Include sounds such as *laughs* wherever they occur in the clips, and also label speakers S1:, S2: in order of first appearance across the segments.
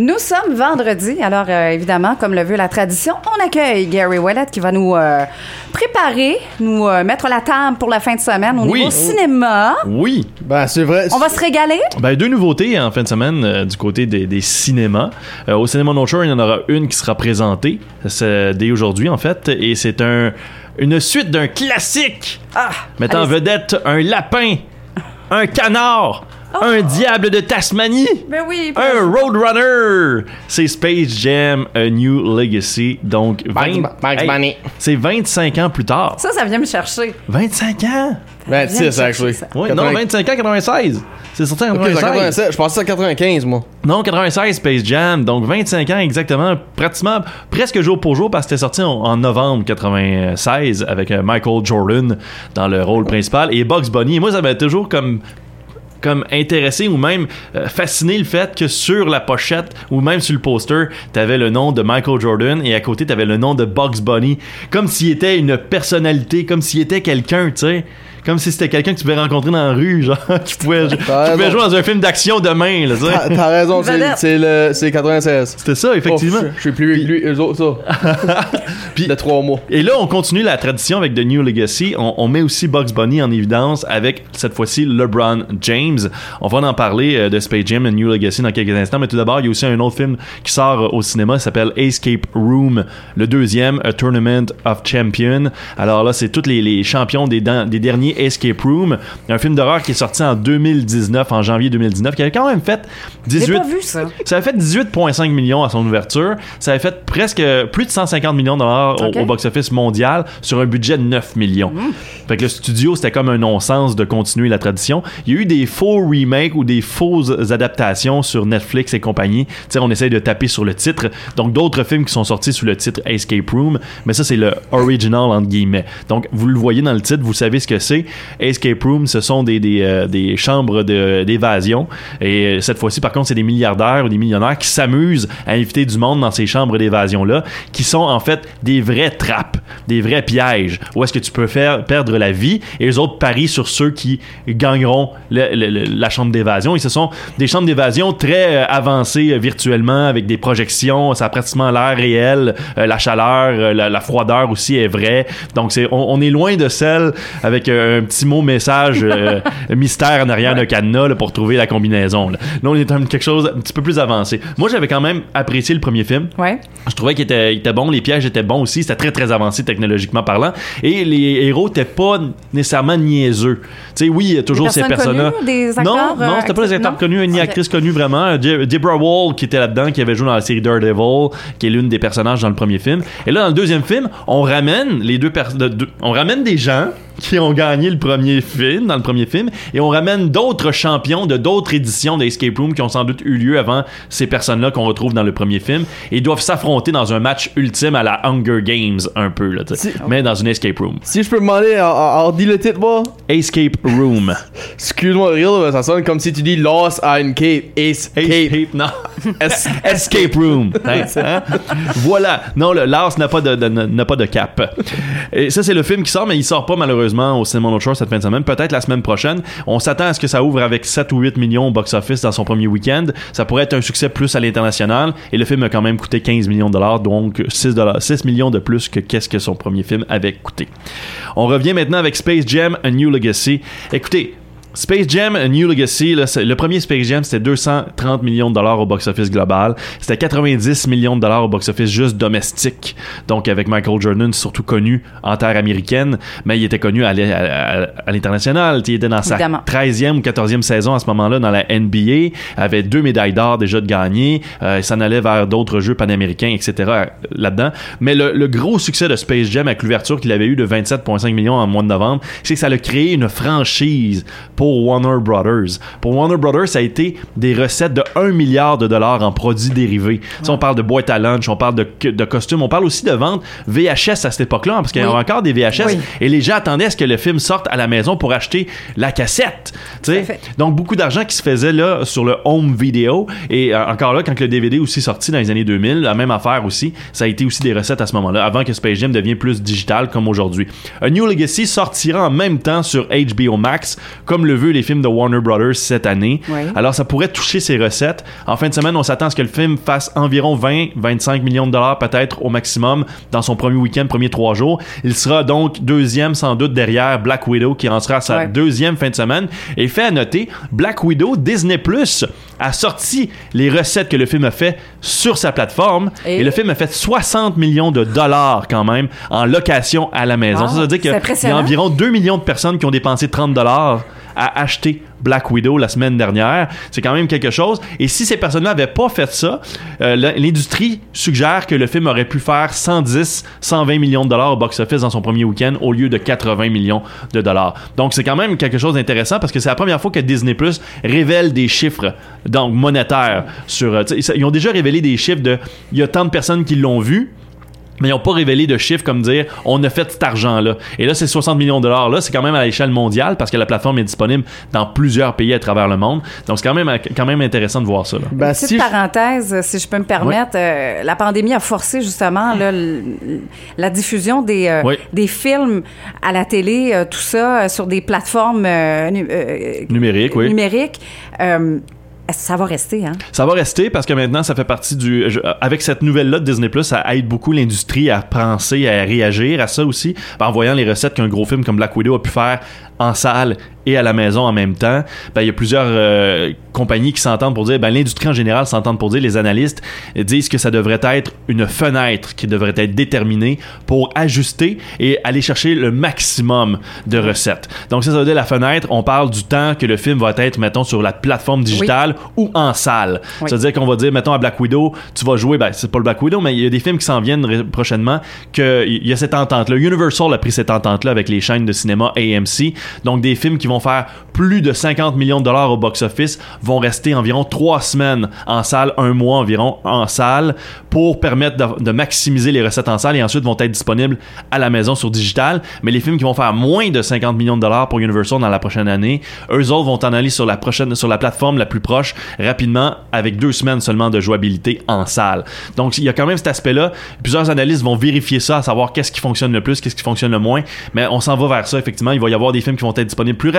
S1: Nous sommes vendredi, alors euh, évidemment, comme le veut la tradition, on accueille Gary Wallet qui va nous euh, préparer, nous euh, mettre la table pour la fin de semaine au
S2: Oui.
S1: niveau cinéma.
S2: Oui.
S3: Ben, c'est vrai.
S1: On va se régaler?
S2: Ben, deux nouveautés en fin de semaine euh, du côté des, des cinémas. Euh, au cinéma No Shore, il y en aura une qui sera présentée c'est dès aujourd'hui, en fait, et c'est un, une suite d'un classique
S1: Ah,
S2: mettant en
S1: allez-y.
S2: vedette un lapin, un canard, un diable de Tasmanie.
S1: Ben oui.
S2: Un Roadrunner! C'est Space Jam A New Legacy. Donc,
S3: Bugs-
S2: 20
S3: Bugs
S2: Hey,
S3: Bunny.
S2: c'est 25 ans plus tard.
S1: Ça, ça vient me chercher.
S2: 25 ans?
S3: Ben,
S1: Viens me
S3: 6, actually.
S1: ça.
S2: Oui, non,
S3: 80
S2: 25 ans, 96. C'est sorti en
S3: Ok, c'est
S2: 96.
S3: 87. Je pensais à 95, moi.
S2: Non, 96 Space Jam, donc 25 ans exactement, pratiquement presque jour pour jour parce que c'était sorti en, en novembre 96 avec euh, Michael Jordan dans le rôle principal et Bugs Bunny. Et moi, ça m'a toujours comme comme intéressé ou même euh, fasciné le fait que sur la pochette ou même sur le poster, t'avais le nom de Michael Jordan et à côté t'avais le nom de Bugs Bunny, comme s'il était une personnalité, comme s'il était quelqu'un, tu sais. Comme si c'était quelqu'un que tu pouvais rencontrer dans la rue, *laughs* genre, qui pouvait, qui pouvait jouer dans un film d'action demain, là, tu sais.
S3: T'as t'as raison, c'est le c'est 96.
S2: C'était ça, effectivement.
S3: Oh, je- suis plus lui, eux autres, ça. *laughs*
S2: Puis-
S3: de 3 mois.
S2: Et là, on continue la tradition avec The New Legacy. On, on met aussi Bugs Bunny en évidence avec cette fois-ci LeBron James. On va en parler euh, de Space Jam, The New Legacy dans quelques instants. Mais tout d'abord, il y a aussi un autre film qui sort euh, au cinéma, qui s'appelle Escape Room, le deuxième, A Tournament of Champions. Alors là, c'est tous les, les champions des, derniers Escape Room. Un film d'horreur qui est sorti en 2019, en janvier 2019, qui avait quand même fait
S1: J'ai
S2: 18
S1: pas vu ça.
S2: ça avait fait 18,5 millions à son ouverture. Ça avait fait presque plus de 150 millions de dollars au- box-office mondial sur un budget de 9 millions. Fait que le studio, c'était comme un non-sens de continuer la tradition. Il y a eu des faux remakes ou des fausses adaptations sur Netflix et compagnie. Tu sais, on essaye de taper sur le titre. Donc, d'autres films qui sont sortis sous le titre Escape Room, mais ça, c'est le original, entre guillemets. Donc, vous le voyez dans le titre, vous savez ce que c'est. Escape Room, ce sont des, des, euh, des chambres d'évasion. Et euh, cette fois-ci, par contre, c'est des milliardaires ou des millionnaires qui s'amusent à inviter du monde dans ces chambres d'évasion-là, qui sont en fait des vraies trappes, des vrais pièges, où est-ce que tu peux faire perdre la vie, et les autres parient sur ceux qui gagneront le- le- la chambre d'évasion. Et ce sont des chambres d'évasion très euh, avancées euh, virtuellement, avec des projections, ça a pratiquement l'air réel, euh, la chaleur, la, la froideur aussi est vraie. Donc c'est, on, on est loin de celle avec un petit mot message *laughs* mystère en arrière d'un cadenas là, pour trouver la combinaison. Là, Là, on est dans quelque chose un petit peu plus avancé. Moi, j'avais quand même apprécié le premier film.
S1: Ouais.
S2: Je trouvais qu'il était, bon, les pièges étaient bons aussi, c'était très très avancé technologiquement parlant, et les héros étaient pas nécessairement niaiseux. Tu sais, oui, il y a toujours ces
S1: personnes
S2: personnes-là.
S1: Des
S2: Non,
S1: acteurs,
S2: non,
S1: euh,
S2: c'était pas des acteurs
S1: non?
S2: connus, ni
S1: Ok.
S2: actrices connues vraiment. De- Deborah Wall qui était là-dedans, qui avait joué dans la série Daredevil, qui est l'une des personnages dans le premier film. Et là, dans le deuxième film, on ramène les deux personnes, on ramène des gens qui ont gagné le premier film, dans le premier film, et on ramène d'autres champions de d'autres éditions d'Escape Room qui ont sans doute eu lieu avant ces personnes-là qu'on retrouve dans le premier film, et ils doivent s'affronter dans un match ultime à la Hunger Games, un peu, là,
S3: Si-
S2: mais dans une Escape Room.
S3: Si je peux demander, alors dis le titre, moi?
S2: Escape Room. *laughs*
S3: Excuse-moi, ça sonne comme si tu dis Lost in Cape. Escape.
S2: Escape, non.
S3: Es-
S2: Escape Room. *laughs* Hein? Hein? Voilà. Non, le Lars n'a pas de, de- n'a pas de cap. Et ça, c'est le film qui sort, mais il sort pas malheureusement au Cinéma North Shore cette fin de semaine. Peut-être la semaine prochaine. On s'attend à ce que ça ouvre avec 7 ou 8 millions au box-office dans son premier week-end. Ça pourrait être un succès plus à l'international. Et le film a quand même coûté 15 millions de dollars, donc 6, dollars, 6 millions de plus que qu'est-ce que son premier film avait coûté. On revient maintenant avec Space Jam A New Legacy. Écoutez, Space Jam A New Legacy, là, le premier Space Jam, c'était 230 millions de dollars au box-office global. C'était 90 millions de dollars au box-office juste domestique. Donc, avec Michael Jordan, surtout connu en terre américaine, mais il était connu à l'international. Il était dans sa
S1: Évidemment.
S2: 13e ou 14e saison à ce moment-là dans la NBA, avait deux médailles d'or déjà de gagner, euh, il s'en allait vers d'autres jeux panaméricains, etc. là-dedans. Mais le, le gros succès de Space Jam avec l'ouverture qu'il avait eu de 27,5 millions en mois de novembre, c'est que ça a créé une franchise pour Warner Brothers. Pour Warner Brothers, ça a été des recettes de 1 milliard de dollars en produits dérivés. Tu sais, on parle de boîtes à lunch, on parle de, de costumes, on parle aussi de vente VHS à cette époque-là, parce qu'il y avait
S1: Oui.
S2: encore des VHS
S1: Oui.
S2: et les gens attendaient à ce que le film sorte à la maison pour acheter la cassette. Donc beaucoup d'argent qui se faisait là sur le home video et euh, encore là quand le DVD aussi sorti dans les années 2000, la même affaire aussi, ça a été aussi des recettes à ce moment-là avant que Space Jam devienne plus digital comme aujourd'hui. A New Legacy sortira en même temps sur HBO Max comme le vu les films de Warner Brothers cette année. Alors, ça pourrait toucher ses recettes. En fin de semaine, on s'attend à ce que le film fasse environ 20-25 millions de dollars peut-être au maximum dans son premier week-end, premier trois jours. Il sera donc deuxième sans doute derrière Black Widow qui en sera à sa
S1: Ouais.
S2: deuxième fin de semaine. Et fait à noter, Black Widow, Disney Plus a sorti les recettes que le film a fait sur sa plateforme. Et,
S1: Et-
S2: le film a fait 60 millions de dollars quand même en location à la maison.
S1: Wow,
S2: ça veut dire qu'il y a environ 2 millions de personnes qui ont dépensé 30 dollars à acheter Black Widow la semaine dernière. C'est quand même quelque chose. Et si ces personnes-là n'avaient pas fait ça, euh, l'industrie suggère que le film aurait pu faire 110, 120 millions de dollars au box-office dans son premier week-end au lieu de 80 millions de dollars. Donc c'est quand même quelque chose d'intéressant parce que c'est la première fois que Disney Plus révèle des chiffres donc monétaires sur. euh, Ils ont déjà révélé des chiffres de. Il y a tant de personnes qui l'ont vu mais ils n'ont pas révélé de chiffres comme dire on a fait cet argent-là. Et là, ces 60 millions de dollars-là, c'est quand même à l'échelle mondiale parce que la plateforme est disponible dans plusieurs pays à travers le monde. Donc, c'est quand même, quand même intéressant de voir ça. là.
S3: Ben,
S1: Petite
S3: si je-
S1: parenthèse, si je peux me permettre, euh, la pandémie a forcé justement là, la diffusion des, euh,
S2: Oui.
S1: des films à la télé, euh, tout ça, euh, sur des plateformes euh, nu- euh,
S2: Numérique, oui.
S1: numériques. Euh, ça va rester, hein?
S2: Ça va rester parce que maintenant, ça fait partie du. je- avec cette nouvelle-là de Disney, ça aide beaucoup l'industrie à penser, à réagir à ça aussi. En voyant les recettes qu'un gros film comme Black Widow a pu faire en salle et à la maison en même temps, ben, il y a plusieurs euh, compagnies qui s'entendent pour dire, ben, l'industrie en général s'entend pour dire, les analystes disent que ça devrait être une fenêtre qui devrait être déterminée pour ajuster et aller chercher le maximum de recettes. Donc ça, ça veut dire la fenêtre, on parle du temps que le film va être, mettons, sur la plateforme digitale ou en salle.
S1: Oui.
S2: C'est-à-dire qu'on va dire, mettons, à Black Widow, tu vas jouer, ben, c'est pas le Black Widow, mais il y a des films qui s'en viennent prochainement, que il y a cette entente-là. Universal a pris cette entente-là avec les chaînes de cinéma AMC. Donc, des films qui vont faire plus de 50 millions de dollars au box-office vont rester environ trois semaines en salle, un mois environ en salle, pour permettre de, maximiser les recettes en salle et ensuite vont être disponibles à la maison sur digital. Mais les films qui vont faire moins de 50 millions de dollars pour Universal dans la prochaine année, eux autres vont en aller sur la prochaine, sur la plateforme la plus proche rapidement avec deux semaines seulement de jouabilité en salle. Donc il y a quand même cet aspect-là. Plusieurs analystes vont vérifier ça, à savoir qu'est-ce qui fonctionne le plus, qu'est-ce qui fonctionne le moins. Mais on s'en va vers ça effectivement. Il va y avoir des films qui vont être disponibles plus rapidement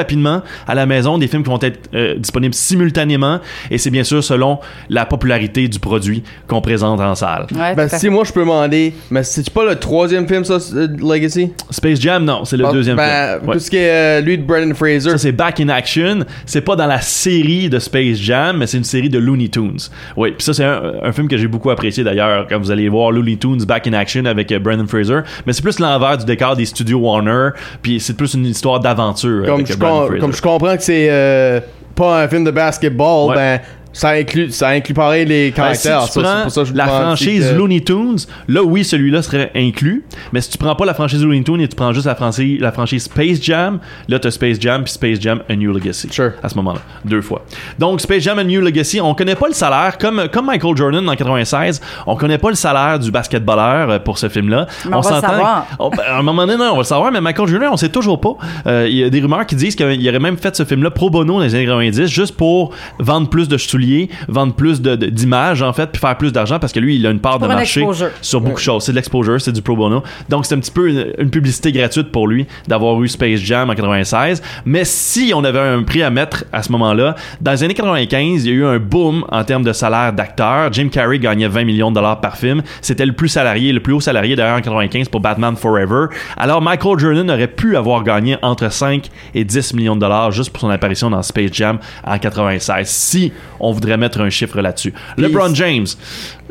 S2: à la maison, des films qui vont être euh, disponibles simultanément, et c'est bien sûr selon la popularité du produit qu'on présente en salle.
S1: Ouais,
S3: Ben, si moi je peux demander, mais c'est pas le troisième film, ça, euh, Legacy?
S2: Space Jam, non, c'est le
S3: Ah,
S2: deuxième
S3: ben,
S2: film. Ouais.
S3: Tout ce qui est euh, lui de Brendan Fraser.
S2: Ça, c'est Back in Action. C'est pas dans la série de Space Jam, mais c'est une série de Looney Tunes. Oui, puis ça, c'est un, un film que j'ai beaucoup apprécié d'ailleurs, quand vous allez voir Looney Tunes Back in Action avec euh, Brendan Fraser. Mais c'est plus l'envers du décor des studios Warner, puis c'est plus une histoire d'aventure
S3: comme,
S2: avec
S3: je comme je comprends que c'est euh, pas un film de basketball,
S2: Ouais.
S3: ben ça inclut, ça inclut pareil les
S2: Ben, si
S3: caractères.
S2: tu
S3: Ça,
S2: prends
S3: c'est pour ça que je
S2: la franchise
S3: que-
S2: Looney Tunes, là oui, celui-là serait inclus. Mais si tu prends pas la franchise Looney Tunes et tu prends juste la franchise, la franchise Space Jam, là t'as Space Jam puis Space Jam A New Legacy.
S3: Sure.
S2: À ce moment-là, deux fois. Donc Space Jam A New Legacy, on connaît pas le salaire comme comme Michael Jordan en 96, on connaît pas le salaire du basketballeur euh, pour ce film-là.
S1: On va le
S2: s'entend-
S1: savoir.
S2: on- ben, à un moment donné, on va le savoir, mais Michael Jordan, on sait toujours pas. Euh, Il y a des rumeurs qui disent qu'il aurait même fait ce film-là pro bono dans les années 90 juste pour vendre plus de souliers, vendre plus de- de- d'images en fait, puis faire plus d'argent parce que lui, il a une part de
S1: un
S2: marché
S1: exposure.
S2: sur beaucoup de choses. C'est de l'exposure, c'est du pro bono. Donc c'est un petit peu une, une publicité gratuite pour lui d'avoir eu Space Jam en 96. Mais si on avait un prix à mettre à ce moment-là, dans les années 95, il y a eu un boom en termes de salaire d'acteur. Jim Carrey gagnait 20 millions de dollars par film. C'était le plus salarié, le plus haut salarié d'ailleurs en 95 pour Batman Forever. Alors Michael Jordan aurait pu avoir gagné entre 5 et 10 millions de dollars juste pour son apparition dans Space Jam en 96. Si on voudrait mettre un chiffre là-dessus. LeBron James,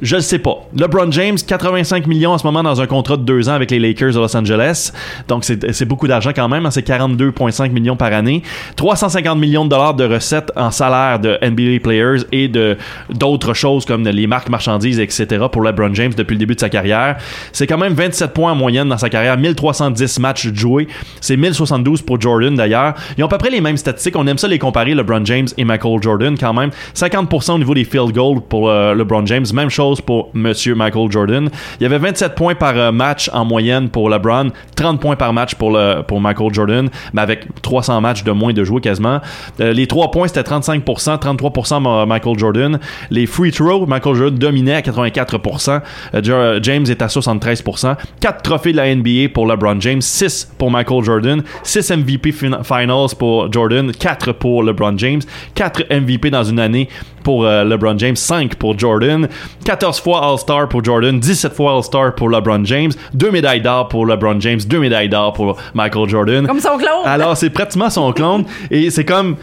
S2: je le sais pas. LeBron James, 85 millions en ce moment dans un contrat de deux ans avec les Lakers de Los Angeles. Donc, c'est beaucoup d'argent quand même. hein. C'est 42,5 millions par année. 350 millions de dollars de recettes en salaire de NBA players et d'autres choses comme les marques marchandises, etc. pour LeBron James depuis le début de sa carrière. C'est quand même 27 points en moyenne dans sa carrière. 1310 matchs joués. C'est 1072 pour Jordan d'ailleurs. Ils ont à peu près les mêmes statistiques. On aime ça les comparer, LeBron James et Michael Jordan quand même. 50% au niveau des field goals pour euh, LeBron James. Même chose pour Monsieur Michael Jordan. Il y avait 27 points par euh, match en moyenne pour LeBron, 30 points par match pour, le, pour Michael Jordan, mais avec 300 matchs de moins de jouer quasiment. Euh, les 3 points, c'était 35%, 33% Ma- Michael Jordan. Les free throws, Michael Jordan dominait à 84%. Euh, James est à 73%. 4 trophées de la NBA pour LeBron James, 6 pour Michael Jordan, 6 MVP fin- finals pour Jordan, 4 pour LeBron James, 4 MVP dans une année pour euh, LeBron James, 5 pour Jordan, 14 fois All-Star pour Jordan, 17 fois All-Star pour LeBron James, 2 médailles d'or pour LeBron James, 2 médailles d'or pour Michael Jordan.
S1: Comme son clone.
S2: Alors, c'est pratiquement son clone. *laughs* et c'est comme.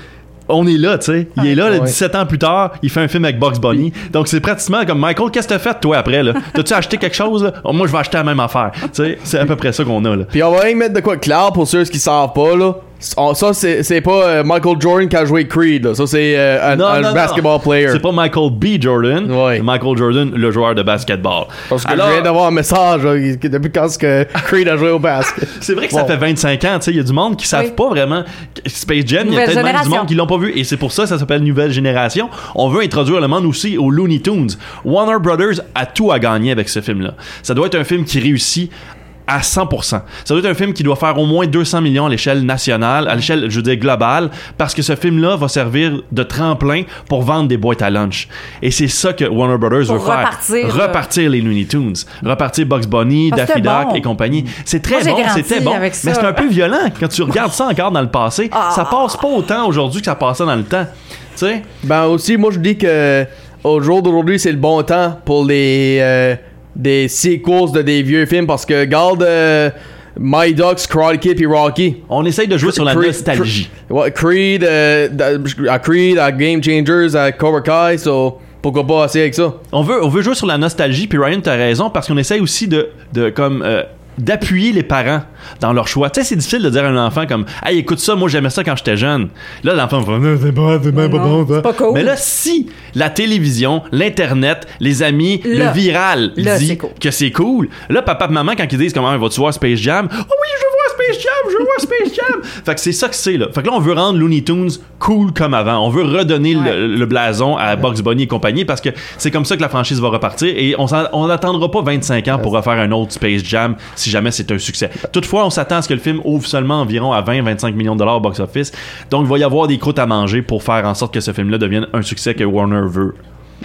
S2: On est là, tu sais. Il est là, là,
S3: Ouais.
S2: 17 ans plus tard, il fait un film avec Bugs Bunny. Donc, c'est pratiquement comme Michael, qu'est-ce que t'as fait, toi, après, là? T'as-tu acheté quelque chose, là? Oh, moi, je vais acheter la même affaire. Tu sais, c'est à peu près ça qu'on a, là.
S3: Puis on va rien mettre de quoi de clair pour ceux qui savent pas, là. On- Ça, c'est pas euh, Michael Jordan qui a joué Creed, là. Ça, c'est euh, un,
S2: Non,
S3: un
S2: non, non.
S3: basketball player.
S2: C'est pas Michael B. Jordan,
S3: Ouais.
S2: Michael Jordan, le joueur de basketball.
S3: Parce que
S2: Alors,
S3: je viens d'avoir un message là, depuis quand est-ce que Creed a joué au basket. *laughs*
S2: c'est vrai que ça fait 25 ans, tu sais, il y a du monde qui savent
S1: Oui.
S2: pas vraiment que Space Jam, il y a peut-être même du
S1: génération.
S2: monde qui l'ont pas vu et c'est pour ça que ça s'appelle Nouvelle Génération. On veut introduire le monde aussi aux Looney Tunes. Warner Brothers a tout à gagner avec ce film-là. Ça doit être un film qui réussit à 100%. Ça doit être un film qui doit faire au moins 200 millions à l'échelle nationale, à l'échelle, je veux dire, globale, parce que ce film-là va servir de tremplin pour vendre des boîtes à lunch. Et c'est ça que Warner Brothers
S1: Pour
S2: veut faire.
S1: repartir, là.
S2: Repartir les Looney Tunes. Repartir Bugs Bunny,
S1: Ah,
S2: Daffy Duck
S1: bon.
S2: et compagnie. C'est très
S1: Moi,
S2: bon, c'était bon.
S1: avec ça.
S2: Mais c'est un peu violent quand tu regardes ça encore dans le passé.
S1: Ah.
S2: Ça passe pas autant aujourd'hui que ça passait dans le temps. Tu sais?
S3: Ben aussi, moi je dis que au jour d'aujourd'hui, c'est le bon temps pour les euh, des sequels de des vieux films parce que garde euh, My Ducks, Karate Kid puis Rocky.
S2: On essaye de jouer sur la
S3: Creed-
S2: nostalgie.
S3: Cre- ouais, Creed, euh, à Creed, à Game Changers, à Cobra Kai, so pourquoi pas essayer avec ça?
S2: On veut, on veut jouer sur la nostalgie, puis Ryan, t'as raison, parce qu'on essaye aussi de, de comme, euh, d'appuyer les parents dans leur choix. Tu sais, c'est difficile de dire à un enfant comme, hey, écoute ça, moi j'aimais ça quand j'étais jeune. Là, l'enfant va, non, c'est pas, c'est même pas bon, ça.
S1: pas cool.
S2: Mais là, si la télévision, l'internet, les amis,
S1: Là.
S2: le viral
S1: Là,
S2: dit
S1: c'est cool.
S2: que c'est cool, là, papa et maman, quand ils disent comment vas-tu voir Space Jam, oh oui, je Space Jam, je veux voir Space Jam. fait que c'est ça que c'est, là. Fait que là, on veut rendre Looney Tunes cool comme avant. On veut redonner
S1: Ouais.
S2: le, le blason à Bugs Bunny et compagnie parce que c'est comme ça que la franchise va repartir et on n'attendra pas 25 ans pour refaire un autre Space Jam si jamais c'est un succès. Toutefois, on s'attend à ce que le film ouvre seulement environ à 20-25 millions de dollars au box-office. Donc, il va y avoir des croûtes à manger pour faire en sorte que ce film-là devienne un succès que Warner veut.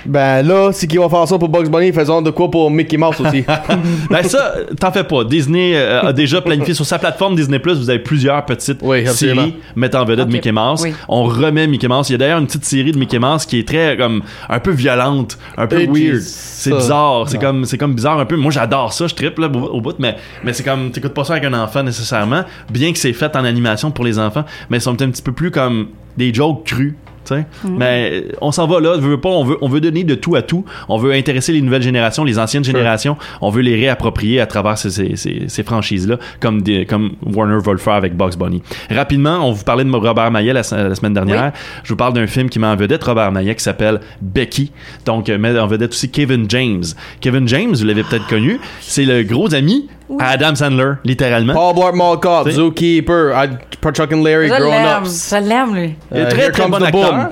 S3: Ben là, si qu'ils vont faire ça pour Bugs Bunny, faisons de quoi pour Mickey Mouse aussi. *laughs*
S2: ben ça, t'en fais pas. Disney euh, a déjà planifié sur sa plateforme Disney Plus. Vous avez plusieurs petites
S3: Oui,
S2: séries mettant en vedette. Mickey Mouse.
S1: Oui.
S2: On remet Mickey Mouse. Il y a d'ailleurs une petite série de Mickey Mouse qui est très comme un peu violente, un peu
S3: Et
S2: weird. C'est bizarre. C'est comme c'est comme bizarre un peu. Moi j'adore ça. Je triple au bout, mais mais c'est comme t'écoutes pas ça avec un enfant nécessairement. Bien que c'est fait en animation pour les enfants, mais ils sont un petit peu plus comme des jokes crus. Sais. Mais euh, on s'en va là, on veut pas, on veut, on veut donner de tout à tout. On veut intéresser les nouvelles générations, les anciennes générations. On veut les réapproprier à travers ces, ces, ces, ces franchises-là, comme, des, comme Warner va le faire avec Bugs Bunny. Rapidement, on vous parlait de Robert Maillet la, la semaine dernière. Je vous parle d'un film qui met en vedette Robert Maillet qui s'appelle Becky. Donc, euh, met en vedette aussi Kevin James. Kevin James, vous l'avez peut-être connu, c'est le gros ami à Adam Sandler, littéralement.
S3: Paul Blart Mall Cop,
S2: T'sais.
S3: Zookeeper, I- Chuck and Larry,
S1: Je
S3: Grown. Ups.
S1: Je l'aime, lui.
S2: Il est
S3: Euh,
S2: très
S3: Here
S2: très
S3: Comes
S2: bon
S3: the
S2: acteur,
S3: Boom.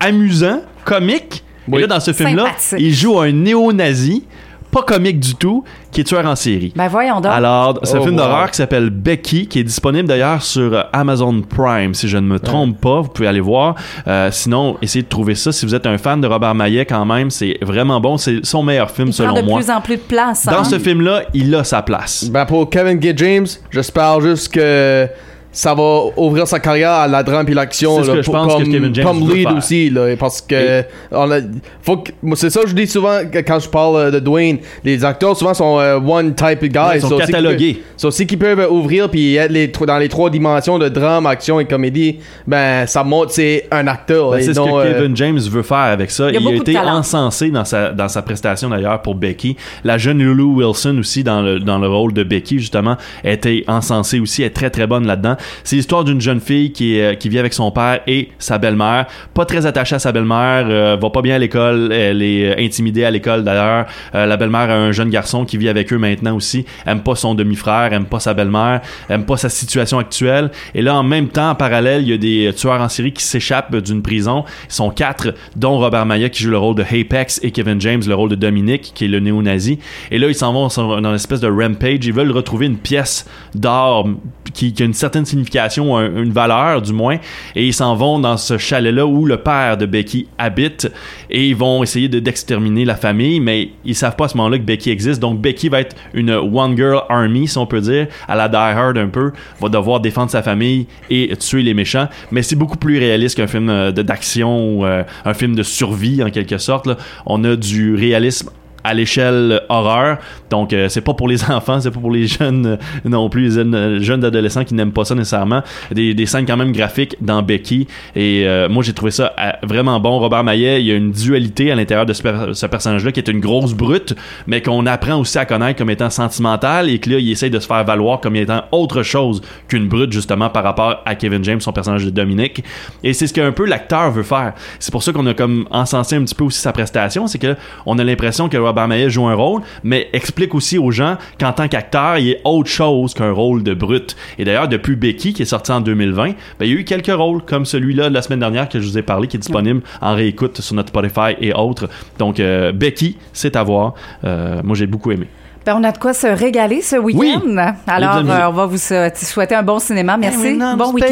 S2: amusant, comique. Et
S3: Oui.
S2: là, dans ce film-là, il joue un néo-nazi, pas comique du tout, qui est tueur en série.
S1: Ben voyons donc.
S2: Alors, c'est un
S3: Oh,
S2: film
S3: wow.
S2: d'horreur qui s'appelle Becky, qui est disponible d'ailleurs sur euh, Amazon Prime, si je ne me trompe pas. Vous pouvez aller voir. Euh, sinon, essayez de trouver ça. Si vous êtes un fan de Robert Maillet, quand même, c'est vraiment bon. C'est son meilleur film,
S1: il prend
S2: selon
S1: de
S2: moi.
S1: plus en plus de place.
S2: Dans
S1: hein?
S2: ce film-là, il a sa place.
S3: Ben pour Kevin G. James, j'espère juste que ça va ouvrir sa carrière à la drame et l'action.
S2: C'est ce
S3: là,
S2: que je
S3: pour-
S2: pense que
S3: comme, comme lead
S2: faire.
S3: aussi, là, parce que on a, faut que, moi, c'est ça que je dis souvent quand je parle euh, de Dwayne. Les acteurs souvent sont euh, one type of guy.
S2: Ouais, ils sont
S3: So,
S2: catalogués.
S3: so, si qu'ils peuvent ouvrir puis être les, dans les trois dimensions de drame, action et comédie, ben ça montre c'est un acteur.
S2: Ben,
S3: et
S2: c'est ce que
S3: euh,
S2: Kevin James veut faire avec ça.
S1: Il y a
S2: Il, été encensé dans sa, dans sa prestation d'ailleurs pour Becky. La jeune Lulu Wilson aussi dans le, dans le rôle de Becky justement a été encensée aussi. Elle est très très bonne là-dedans. C'est l'histoire d'une jeune fille qui, euh, qui vit avec son père et sa belle-mère. Pas très attachée à sa belle-mère, euh, va pas bien à l'école, elle est euh, intimidée à l'école d'ailleurs. Euh, la belle-mère a un jeune garçon qui vit avec eux maintenant aussi. Aime pas son demi-frère, aime pas sa belle-mère, aime pas sa situation actuelle. Et là, en même temps, en parallèle, il y a des tueurs en série qui s'échappent d'une prison. Ils sont quatre, dont Robert Maya qui joue le rôle de Apex et Kevin James le rôle de Dominique qui est le néo-nazi. Et là, ils s'en vont dans une espèce de rampage. Ils veulent retrouver une pièce d'or qui, qui a une certaine signification, un- une valeur du moins. Et ils s'en vont dans ce chalet-là où le père de Becky habite. Et ils vont essayer de- d'exterminer la famille, mais ils savent pas à ce moment-là que Becky existe. Donc Becky va être une One Girl Army, si on peut dire, à la Die Hard un peu. Va devoir défendre sa famille et tuer les méchants. Mais c'est beaucoup plus réaliste qu'un film euh, d'action ou euh, un film de survie en quelque sorte. On a du réalisme à l'échelle horreur. Donc, euh, c'est pas pour les *laughs* enfants, c'est pas pour les jeunes euh, non plus, les jeunes, euh, jeunes adolescents qui n'aiment pas ça nécessairement. Des, scènes quand même graphiques dans Becky. Et euh, moi, j'ai trouvé ça vraiment bon. Robert Maillet, il y a une dualité à l'intérieur de ce personnage-là qui est une grosse brute, mais qu'on apprend aussi à connaître comme étant sentimental et que là, il essaye de se faire valoir comme étant autre chose qu'une brute, justement, par rapport à Kevin James, son personnage de Dominique. Et c'est ce qu'un peu l'acteur veut faire. C'est pour ça qu'on a comme encensé un petit peu aussi sa prestation, c'est que on a l'impression que Robert Maillet joue un rôle, mais explique aussi aux gens qu'en tant qu'acteur, il est autre chose qu'un rôle de brute. Et d'ailleurs, depuis Becky, qui est sorti en 2020, ben, il y a eu quelques rôles comme celui-là de la semaine dernière que je vous ai parlé, qui est disponible en réécoute sur notre Spotify et autres. Donc, euh, Becky, c'est à voir. Euh, moi, j'ai beaucoup aimé.
S1: Ben, on a de quoi se régaler ce week-end.
S2: Oui.
S1: Alors, euh, on va vous souhaiter un bon cinéma. Merci. bon week-end.